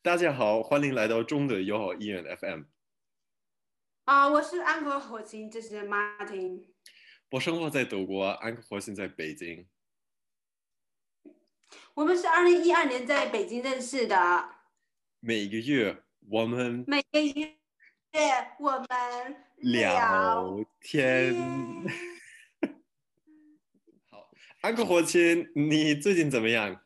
大家好，欢迎来到中德友好医院 FM。啊，我是安格火星，这是 Martin。我生活在德国，安格火星在北京。我们是二零一二年在北京认识的。每个月我们每个月我们聊天。好，安格火星，你最近怎么样？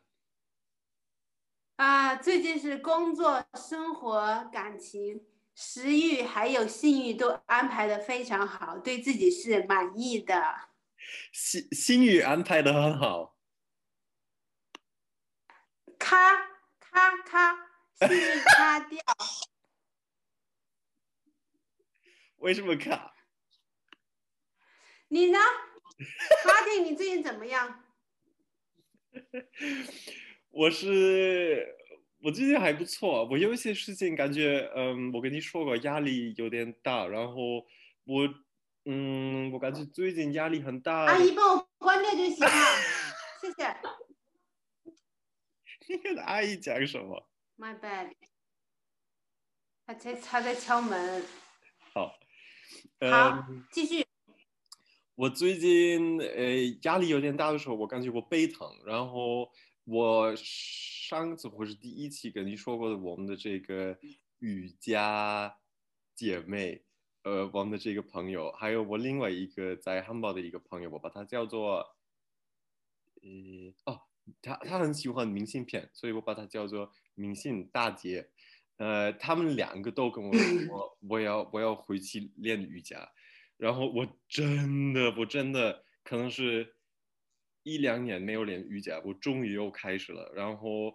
啊，最近是工作、生活、感情、食欲还有性欲都安排的非常好，对自己是满意的。性性欲安排的很好。咔咔咔，性欲咔掉。为什么卡？你呢？马丁，你最近怎么样？我是我最近还不错，我有一些事情感觉，嗯，我跟你说过压力有点大，然后我，嗯，我感觉最近压力很大。阿姨帮我关掉就行了，谢谢。你跟阿姨讲什么？My bad。他在他在敲门。好。好，继续。我最近呃压力有点大的时候，我感觉我背疼，然后。我上次或是第一期跟你说过的，我们的这个瑜伽姐妹，呃，我们的这个朋友，还有我另外一个在汉堡的一个朋友，我把他叫做，呃，哦，他他很喜欢明信片，所以我把他叫做明信大姐。呃，他们两个都跟我说，我要我要回去练瑜伽，然后我真的我真的可能是。一两年没有练瑜伽，我终于又开始了。然后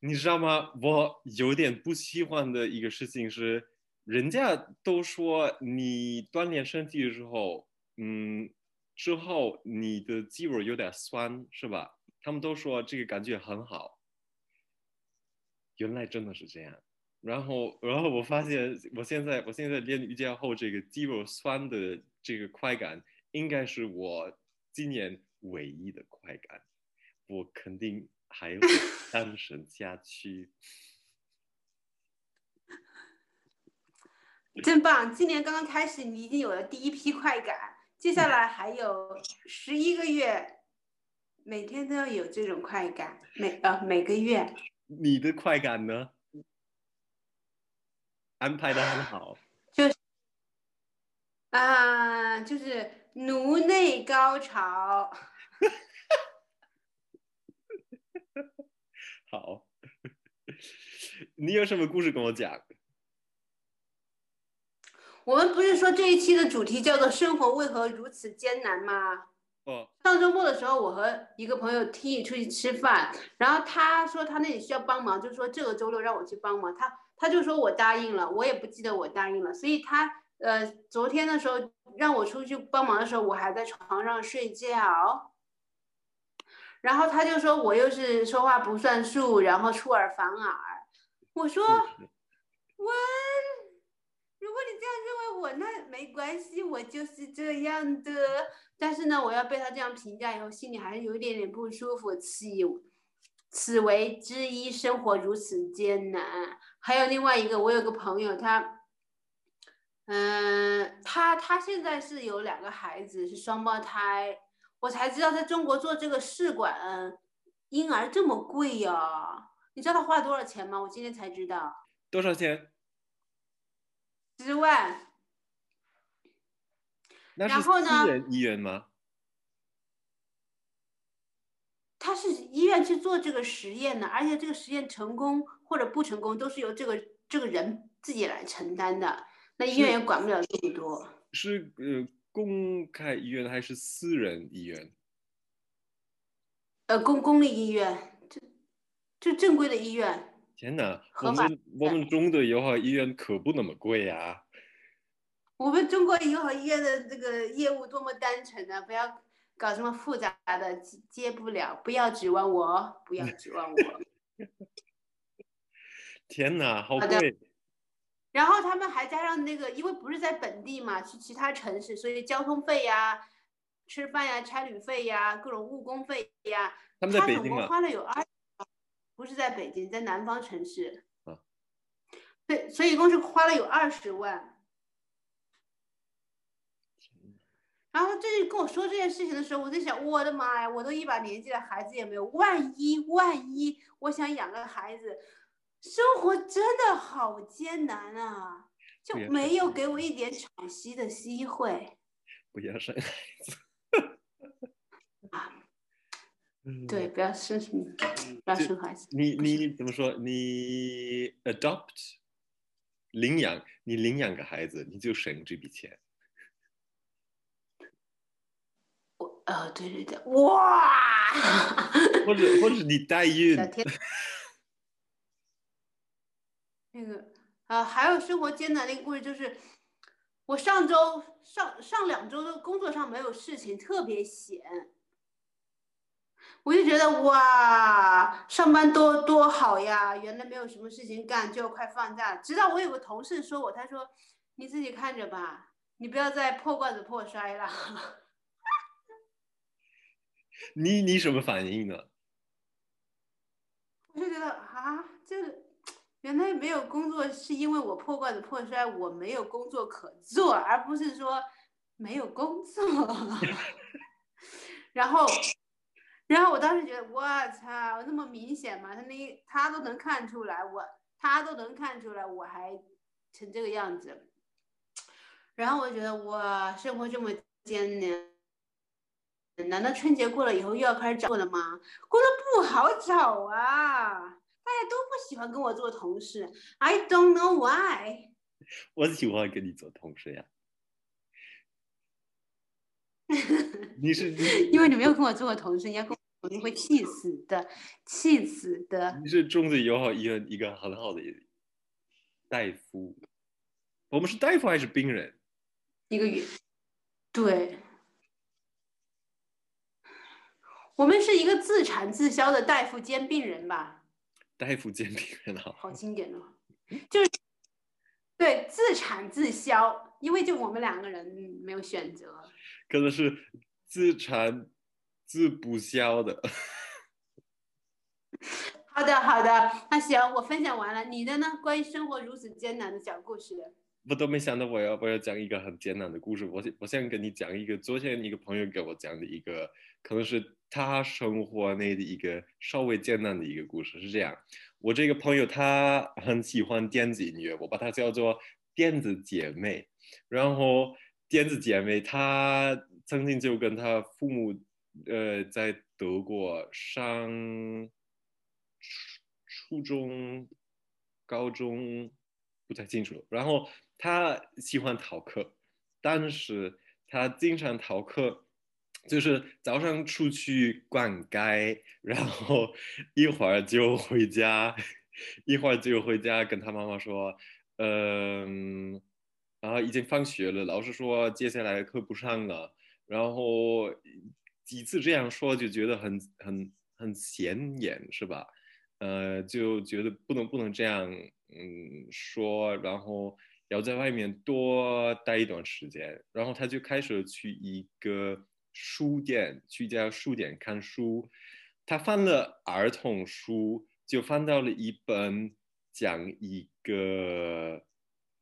你知道吗？我有点不喜欢的一个事情是，人家都说你锻炼身体的时候，嗯，之后你的肌肉有点酸，是吧？他们都说这个感觉很好。原来真的是这样。然后，然后我发现，我现在我现在练瑜伽后，这个肌肉酸的这个快感，应该是我今年。唯一的快感，我肯定还会单身下 去。真棒！今年刚刚开始，你已经有了第一批快感，接下来还有十一个月，每天都要有这种快感，每呃每个月。你的快感呢？安排的很好。就是啊，就是颅内高潮。好，你有什么故事跟我讲？我们不是说这一期的主题叫做“生活为何如此艰难”吗？哦。上周末的时候，我和一个朋友 T 出去吃饭，然后他说他那里需要帮忙，就说这个周六让我去帮忙。他他就说我答应了，我也不记得我答应了，所以他呃昨天的时候让我出去帮忙的时候，我还在床上睡觉。然后他就说我又是说话不算数，然后出尔反尔。我说，我如果你这样认为我，那没关系，我就是这样的。但是呢，我要被他这样评价以后，心里还是有一点点不舒服。此此为之一，生活如此艰难。还有另外一个，我有个朋友，他，嗯，他他现在是有两个孩子，是双胞胎。我才知道在中国做这个试管婴儿这么贵呀！你知道他花了多少钱吗？我今天才知道。多少钱？十万。那是私人医院吗？他是医院去做这个实验的，而且这个实验成功或者不成功，都是由这个这个人自己来承担的。那医院也管不了这么多。是呃。公开医院还是私人医院？呃，公公立医院，就就正规的医院。天哪，我们我们中的友好医院可不那么贵呀。我们中国友好医院的这个业务多么单纯啊！不要搞什么复杂的，接不了，不要指望我，不要指望我。天哪，好贵。然后他们还加上那个，因为不是在本地嘛，去其他城市，所以交通费呀、吃饭呀、差旅费呀、各种误工费呀，他们在北京花了有二，不是在北京，在南方城市。对，所以一共是花了有二十万。然后这跟我说这件事情的时候，我在想，我的妈呀，我都一把年纪了，孩子也没有，万一万一，我想养个孩子，生活真的好艰难啊，就没有给我一点喘息的机会。不要生孩子。啊，对，不要生什么，不要生孩子。你你怎么说？你 adopt 领养，你领养个孩子，你就省这笔钱。我呃，对对对，哇！或者或者你代孕。那个啊，还有生活艰难的一个故事，就是我上周上上两周的工作上没有事情，特别闲。我就觉得哇，上班多多好呀！原来没有什么事情干，就要快放假。直到我有个同事说我，他说：“你自己看着吧，你不要再破罐子破摔了。”你你什么反应呢？我就觉得啊，这个原来没有工作是因为我破罐子破摔，我没有工作可做，而不是说没有工作。然后。然后我当时觉得，我操，那么明显吗？他那他都能看出来，我他都能看出来，我还成这个样子。然后我觉得，哇，生活这么艰难，难道春节过了以后又要开始找了吗？工作不好找啊，家都不喜欢跟我做同事。I don't know why。我喜欢跟你做同事呀。你是 因为你没有跟我做过同事，你要跟。我会气死的，气死的。你是中子友好医院一个很好的大夫，我们是大夫还是病人？一个月，对，我们是一个自产自销的大夫兼病人吧？大夫兼病人啊，好经典哦，就是对自产自销，因为就我们两个人没有选择，可能是自产。自不销的。好的，好的，那行，我分享完了。你的呢？关于生活如此艰难的小故事。我都没想到我要我要讲一个很艰难的故事。我我想跟你讲一个昨天一个朋友给我讲的一个，可能是他生活内的一个稍微艰难的一个故事。是这样，我这个朋友他很喜欢电子音乐，我把它叫做电子姐妹。然后电子姐妹，她曾经就跟她父母。呃，在德国上初初中、高中不太清楚。然后他喜欢逃课，但是他经常逃课，就是早上出去逛街，然后 一会儿就回家，一会儿就回家跟他妈妈说，嗯，然后已经放学了，老师说接下来课不上了，然后。几次这样说就觉得很很很显眼，是吧？呃，就觉得不能不能这样，嗯，说，然后要在外面多待一段时间，然后他就开始去一个书店，去一家书店看书。他翻了儿童书，就翻到了一本讲一个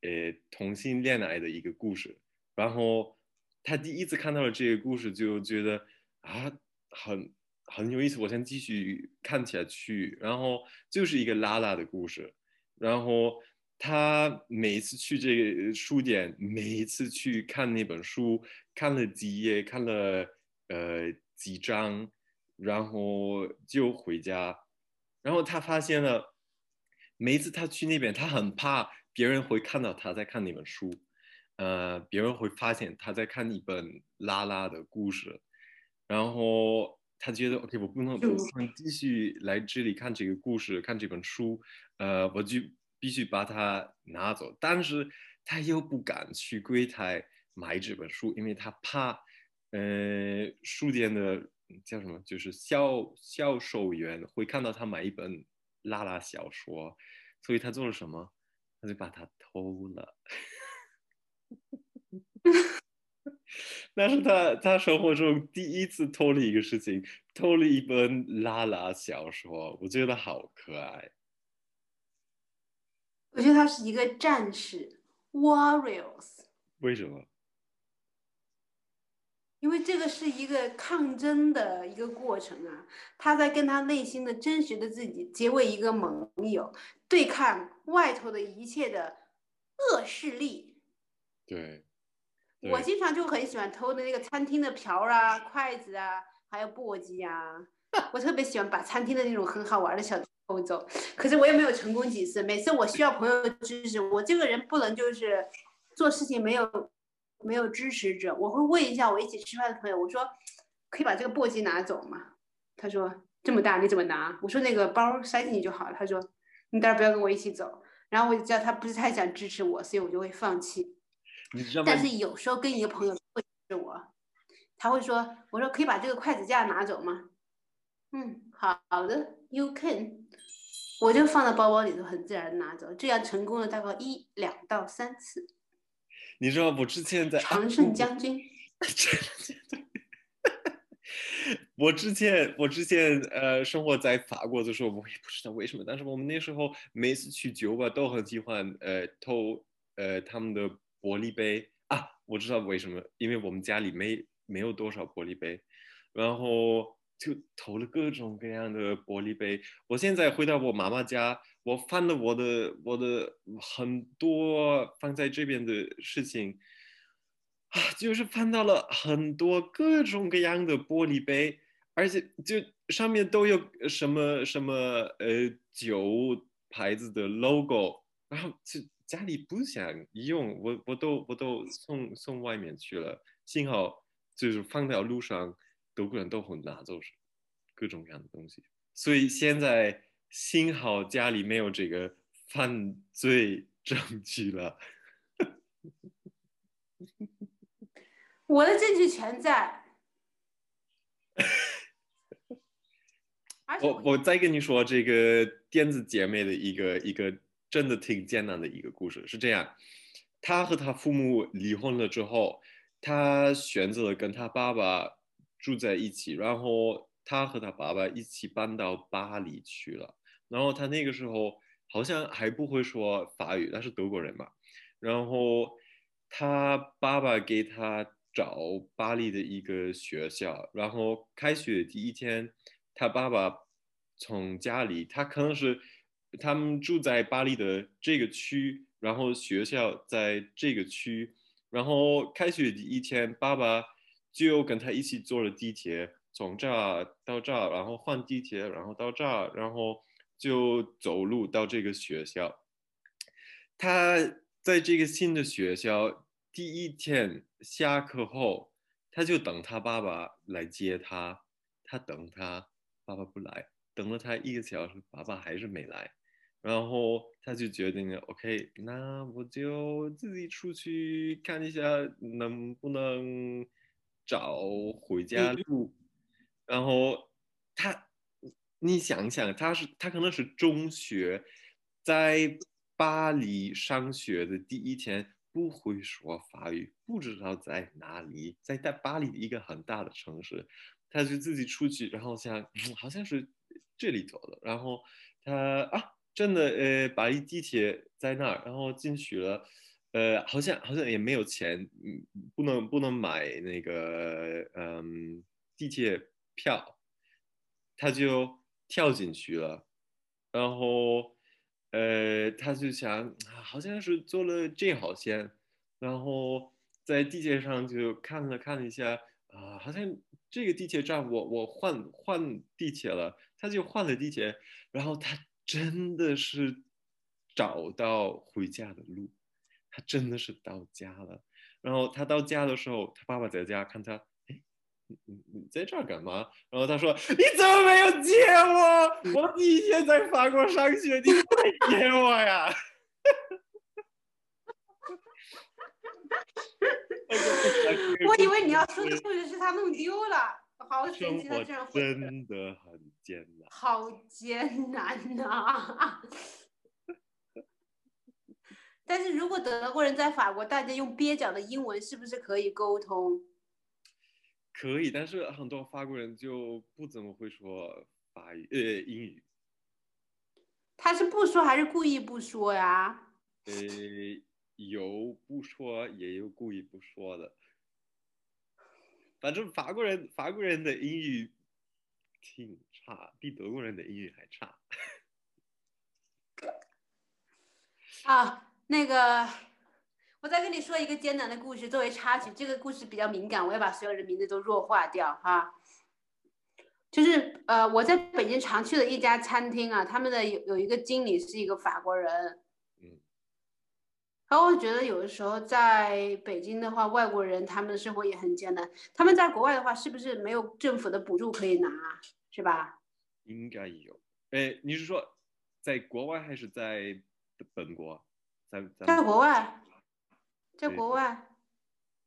呃同性恋爱的一个故事，然后他第一次看到了这个故事，就觉得。啊，很很有意思，我先继续看下去。然后就是一个拉拉的故事。然后他每一次去这个书店，每一次去看那本书，看了几页，看了呃几章，然后就回家。然后他发现了，每一次他去那边，他很怕别人会看到他在看那本书，呃，别人会发现他在看一本拉拉的故事。然后他觉得，OK，我不能不能继续来这里看这个故事，看这本书，呃，我就必须把它拿走。但是他又不敢去柜台买这本书，因为他怕，呃，书店的叫什么，就是销销售员会看到他买一本拉拉小说，所以他做了什么？他就把它偷了。那是他他生活中第一次偷了一个事情，偷了一本拉拉小说，我觉得好可爱。我觉得他是一个战士，warriors。为什么？因为这个是一个抗争的一个过程啊，他在跟他内心的真实的自己结为一个盟友，对抗外头的一切的恶势力。对，我经常就很喜欢偷的那个餐厅的瓢啊、筷子啊，还有簸箕啊。我特别喜欢把餐厅的那种很好玩的小偷走，可是我也没有成功几次。每次我需要朋友支持，我这个人不能就是做事情没有。没有支持者，我会问一下我一起吃饭的朋友，我说可以把这个簸箕拿走吗？他说这么大你怎么拿？我说那个包塞进去就好了。他说你待会不要跟我一起走。然后我就知道他不是太想支持我，所以我就会放弃。但是有时候跟一个朋友会支持我，他会说我说可以把这个筷子架拿走吗？嗯，好的，You can。我就放到包包里头，很自然的拿走，这样成功了大概一两到三次。你知道我之前在常胜将军，我之前我之前呃生活在法国的时候，我也不知道为什么，但是我们那时候每次去酒吧都很喜欢呃偷呃他们的玻璃杯啊，我知道为什么，因为我们家里没没有多少玻璃杯，然后就投了各种各样的玻璃杯。我现在回到我妈妈家。我翻了我的我的很多放在这边的事情啊，就是翻到了很多各种各样的玻璃杯，而且就上面都有什么什么呃酒牌子的 logo，然后就家里不想用，我我都我都送送外面去了，幸好就是放到路上，德国人都会拿走各种各样的东西，所以现在。幸好家里没有这个犯罪证据了。我的证据全在。我我再跟你说这个电子姐妹的一个一个真的挺艰难的一个故事，是这样：她和她父母离婚了之后，她选择了跟她爸爸住在一起，然后。他和他爸爸一起搬到巴黎去了，然后他那个时候好像还不会说法语，他是德国人嘛。然后他爸爸给他找巴黎的一个学校，然后开学第一天，他爸爸从家里，他可能是他们住在巴黎的这个区，然后学校在这个区，然后开学第一天，爸爸就跟他一起坐了地铁。从这儿到这儿，然后换地铁，然后到这儿，然后就走路到这个学校。他在这个新的学校第一天下课后，他就等他爸爸来接他。他等他爸爸不来，等了他一个小时，爸爸还是没来。然后他就决定了，OK，那我就自己出去看一下能不能找回家路。然后他，你想想，他是他可能是中学，在巴黎上学的第一天，不会说法语，不知道在哪里，在在巴黎的一个很大的城市，他就自己出去，然后想好像是这里走的，然后他啊，真的呃，巴黎地铁在那儿，然后进去了，呃，好像好像也没有钱，嗯，不能不能买那个嗯地铁。票，他就跳进去了，然后，呃，他就想，好像是坐了这号线，然后在地铁上就看了看了一下，啊，好像这个地铁站我我换换地铁了，他就换了地铁，然后他真的是找到回家的路，他真的是到家了，然后他到家的时候，他爸爸在家看他。你你你在这儿干嘛？然后他说：“你怎么没有接我？我第一天在法国上学，你快接我呀！” 我以为你要说的故事是他弄丢了，好神奇，他这样真的很艰难，好艰难呐！但是如果德国人在法国，大家用蹩脚的英文，是不是可以沟通？可以，但是很多法国人就不怎么会说法语，呃，英语。他是不说还是故意不说呀？呃，有不说，也有故意不说的。反正法国人，法国人的英语挺差，比德国人的英语还差。啊，那个，我再跟你说一个艰难的故事作为插曲。这个故事比较敏感，我要把所有人名字都弱化掉哈。就是呃，我在北京常去的一家餐厅啊，他们的有有一个经理是一个法国人。嗯。然后我觉得有的时候在北京的话，外国人他们的生活也很艰难。他们在国外的话，是不是没有政府的补助可以拿？是吧？应该有。哎，你是说在国外还是在？本国，在在国外，在国外，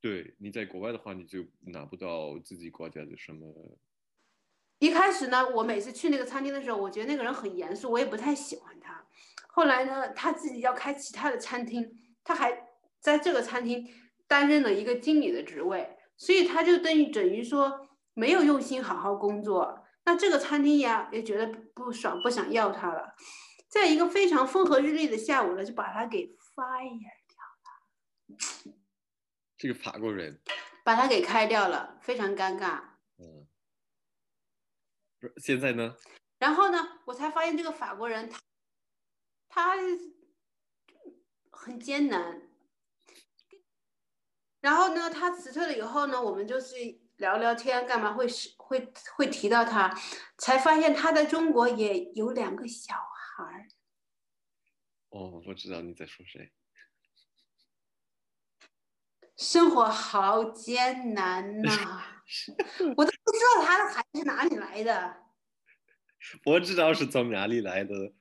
对，你在国外的话，你就拿不到自己国家的什么。一开始呢，我每次去那个餐厅的时候，我觉得那个人很严肃，我也不太喜欢他。后来呢，他自己要开其他的餐厅，他还在这个餐厅担任了一个经理的职位，所以他就等于等于说没有用心好好工作。那这个餐厅呀，也觉得不爽，不想要他了。在一个非常风和日丽的下午呢，就把他给 fire 掉了。这个法国人把他给开掉了，非常尴尬。嗯，现在呢？然后呢，我才发现这个法国人他他很艰难。然后呢，他辞退了以后呢，我们就是聊聊天，干嘛会是会会提到他？才发现他在中国也有两个小孩。哦，我知道你在说谁。生活好艰难呐，我都不知道他的孩子是哪里来的。我知道是从哪里来的。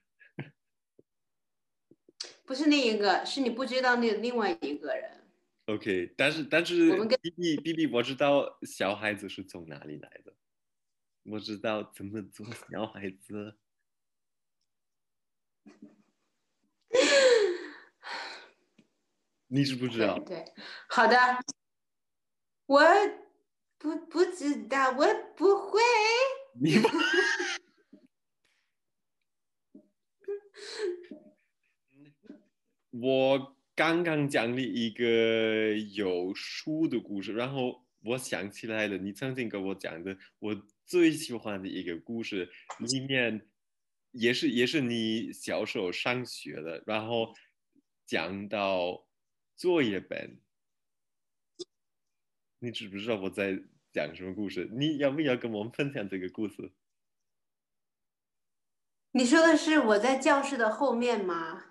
不是那一个，是你不知道那另外一个人。OK，但是但是，B B B B，我知道小孩子是从哪里来的，我知道怎么做小孩子。你知不知道？对，好的，我不不知道，我不会。你不？我刚刚讲了一个有书的故事，然后我想起来了，你曾经跟我讲的我最喜欢的一个故事里面。也是也是你小时候上学的，然后讲到作业本，你知不知道我在讲什么故事？你要不要跟我们分享这个故事？你说的是我在教室的后面吗？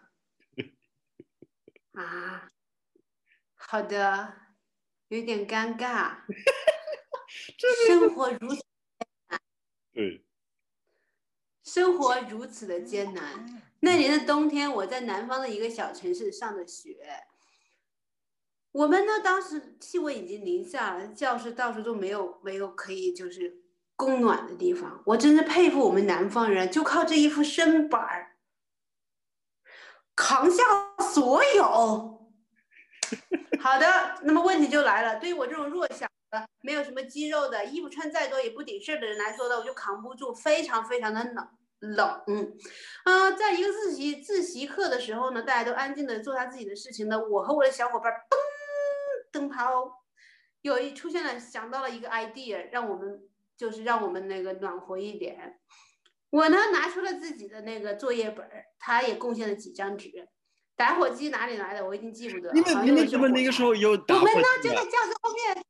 啊，好的，有点尴尬。生活如此对。生活如此的艰难。那年的冬天，我在南方的一个小城市上的学。我们呢，当时气温已经零下了，教室到处都没有没有可以就是供暖的地方。我真是佩服我们南方人，就靠这一副身板儿扛下所有。好的，那么问题就来了，对于我这种弱小的、没有什么肌肉的，衣服穿再多也不顶事儿的人来说呢，我就扛不住，非常非常的冷。冷，嗯，啊，在一个自习自习课的时候呢，大家都安静的做他自己的事情呢。我和我的小伙伴噔灯泡，有一出现了，想到了一个 idea，让我们就是让我们那个暖和一点。我呢拿出了自己的那个作业本，他也贡献了几张纸。打火机哪里来的？我已经记不得。你们你们怎么那个时候有打火机？我们呢就在教室后面。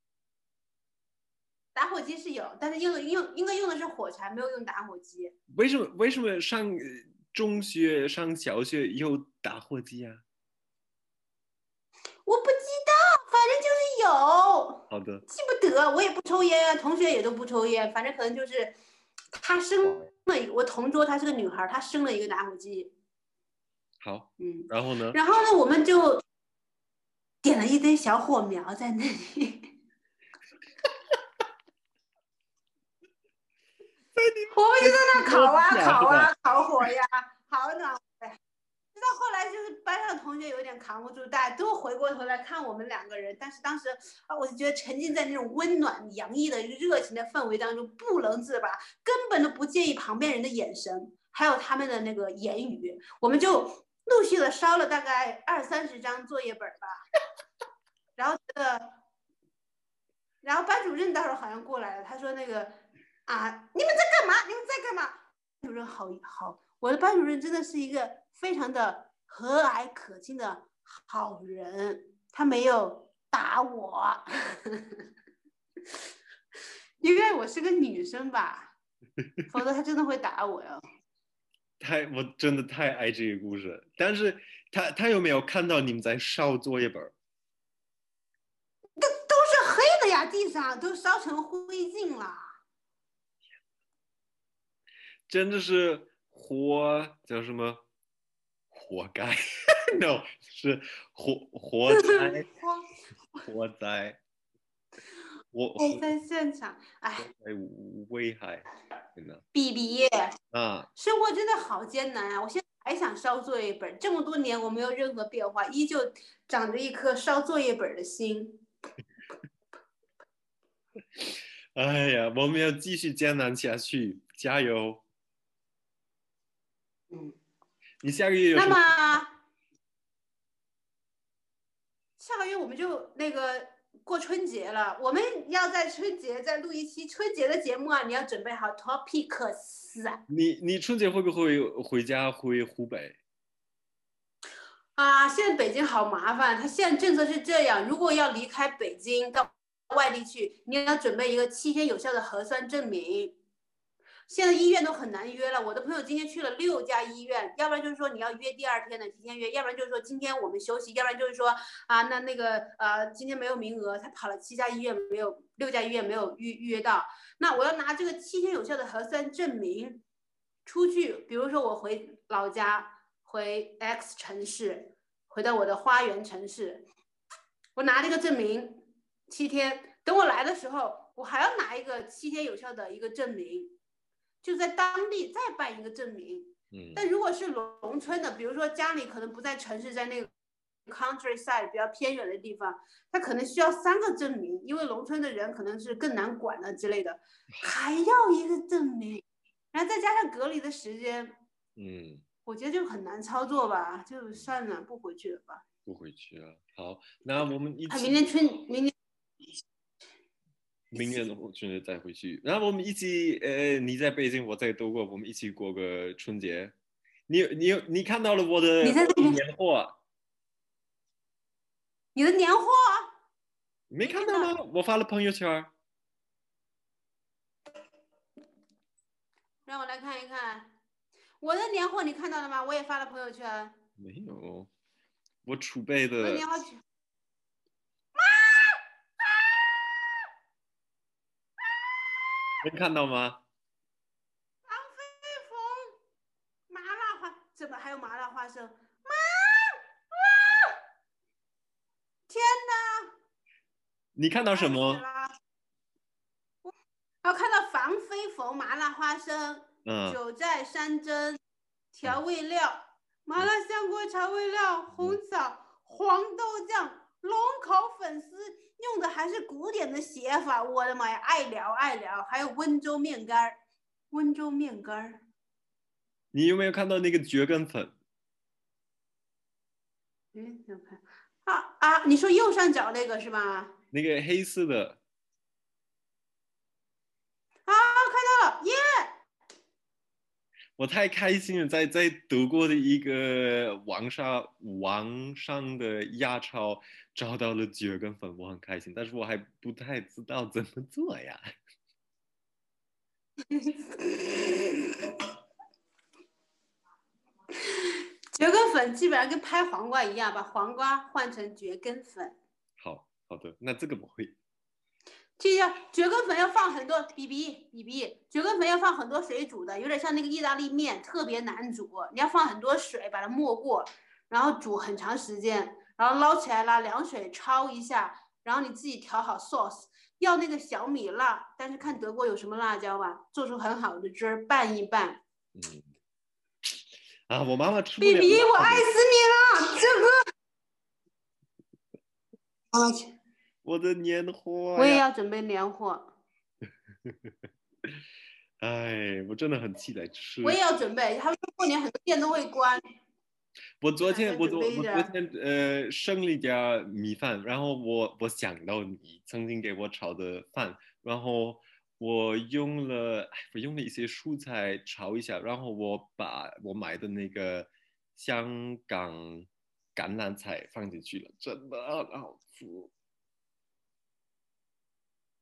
打火机是有，但是用用应该用的是火柴，没有用打火机。为什么为什么上中学上小学有打火机啊？我不知道，反正就是有。好的。记不得，我也不抽烟，同学也都不抽烟，反正可能就是他生了我同桌，她是个女孩，她生了一个打火机。好，嗯，然后呢？然后呢，我们就点了一堆小火苗在那里。我们就在那烤啊烤啊烤火呀，好暖和。直到后来，就是班上同学有点扛不住，大家都回过头来看我们两个人。但是当时啊，我就觉得沉浸在那种温暖洋溢的热情的氛围当中，不能自拔，根本都不介意旁边人的眼神，还有他们的那个言语。我们就陆续的烧了大概二三十张作业本吧，然后这个，然后班主任到时候好像过来了，他说那个啊，你们在干嘛？你们在干嘛？班主任好好，我的班主任真的是一个非常的和蔼可亲的好人，他没有打我，因为我是个女生吧，否则他真的会打我哟。太，我真的太爱这个故事。但是他他有没有看到你们在烧作业本？都都是黑的呀，地上都烧成灰烬了。真的是活叫什么？活该？No，是活活 灾，活灾。我我在现场，哎，危害，真的。B B 啊，生活真的好艰难啊！我现在还想烧作业本，这么多年我没有任何变化，依旧长着一颗烧作业本的心。哎呀，我们要继续艰难下去，加油！嗯，你下个月有那么下个月我们就那个。过春节了，我们要在春节再录一期春节的节目啊！你要准备好 topics 啊！你你春节会不会回家回湖北？啊，现在北京好麻烦，他现在政策是这样：如果要离开北京到外地去，你要准备一个七天有效的核酸证明。现在医院都很难约了，我的朋友今天去了六家医院，要不然就是说你要约第二天的提前约，要不然就是说今天我们休息，要不然就是说啊那那个呃今天没有名额，他跑了七家医院没有六家医院没有预预约到，那我要拿这个七天有效的核酸证明出去，比如说我回老家回 X 城市，回到我的花园城市，我拿这个证明七天，等我来的时候，我还要拿一个七天有效的一个证明。就在当地再办一个证明，嗯，但如果是农村的，比如说家里可能不在城市，在那个 countryside 比较偏远的地方，他可能需要三个证明，因为农村的人可能是更难管了之类的，还要一个证明，然后再加上隔离的时间，嗯，我觉得就很难操作吧，就算了，不回去了吧，不回去了。好，那我们一起，明天春，明年。明年我春节再回去，然后我们一起，呃，你在北京，我在德国，我们一起过个春节。你你你看到了我的年货？你的年货？没看到吗？我发了朋友圈。让我来看一看，我的年货你看到了吗？我也发了朋友圈。没有，我储备的。年货。能看到吗？王飞鸿，麻辣花，怎么还有麻辣花生？妈，天哪！你看到什么？我看到防飞鸿麻辣花生，嗯，九寨山珍调味料，麻辣香锅调味料，红枣黄豆酱，龙口粉丝。用的还是古典的写法，我的妈呀，爱聊爱聊，还有温州面干儿，温州面干儿。你有没有看到那个蕨根粉？嗯，有看。啊啊，你说右上角那个是吧？那个黑色的。啊，看到了，耶！我太开心了，在在德国的一个网上网上的亚超找到了蕨根粉，我很开心，但是我还不太知道怎么做呀。蕨根粉基本上跟拍黄瓜一样，把黄瓜换成蕨根粉。好好的，那这个不会。这要蕨根粉要放很多，B B B B，蕨根粉要放很多水煮的，有点像那个意大利面，特别难煮。你要放很多水把它没过，然后煮很长时间，然后捞起来拿凉水焯一下，然后你自己调好 sauce，要那个小米辣，但是看德国有什么辣椒吧，做出很好的汁儿，拌一拌。嗯。啊，我妈妈吃 B B，我爱死你了，这个。我去。我的年货，我也要准备年货。哎，我真的很期待吃。我也要准备，他们说过年很多店都会关。我昨天我昨我昨天呃剩了一点米饭，然后我我想到你曾经给我炒的饭，然后我用了哎我用了一些蔬菜炒一下，然后我把我买的那个香港橄榄菜放进去了，真的很好吃。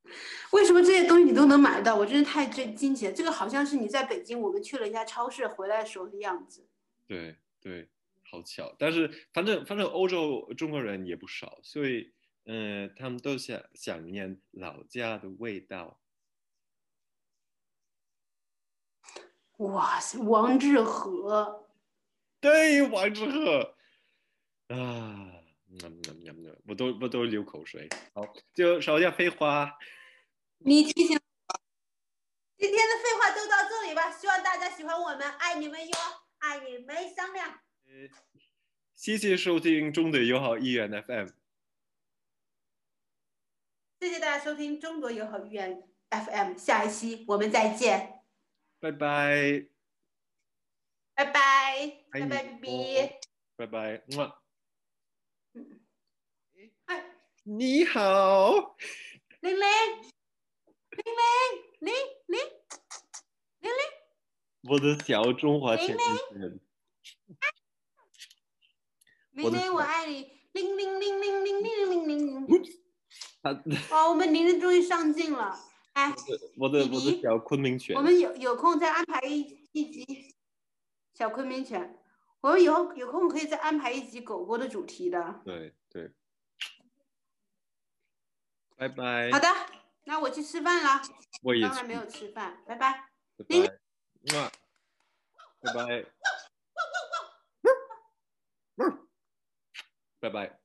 为什么这些东西你都能买到？我真是太震惊奇了。这个好像是你在北京，我们去了一家超市回来的时候的样子。对对，好巧。但是反正反正欧洲中国人也不少，所以嗯、呃他们都想想念老家的味道。哇塞，王致和，对，王致和啊，我都我都流口水。好，就少点废话。你提醒我。今天的废话就到这里吧，希望大家喜欢我们，爱你们哟，爱你们商量。呃谢谢收听中德友好医院 FM。谢谢大家收听中国友好医院 FM，下一期我们再见，拜拜，拜拜，拜拜，B。哦 B。拜拜。么哎，你好，玲玲，玲玲，玲玲，玲玲，我的小中华玲前玲女人。玲玲，我爱你，铃铃铃铃铃铃铃铃铃。他 哇，我们玲玲终于上镜了，哎，我的我的小昆明犬我。们有有空再安排一一集小昆明犬，我们以后有空可以再安排一集狗狗的主题的。对对。拜拜。好的，那我去吃饭了，我也刚才没有吃饭，拜拜。拜拜。拜拜。Bye bye.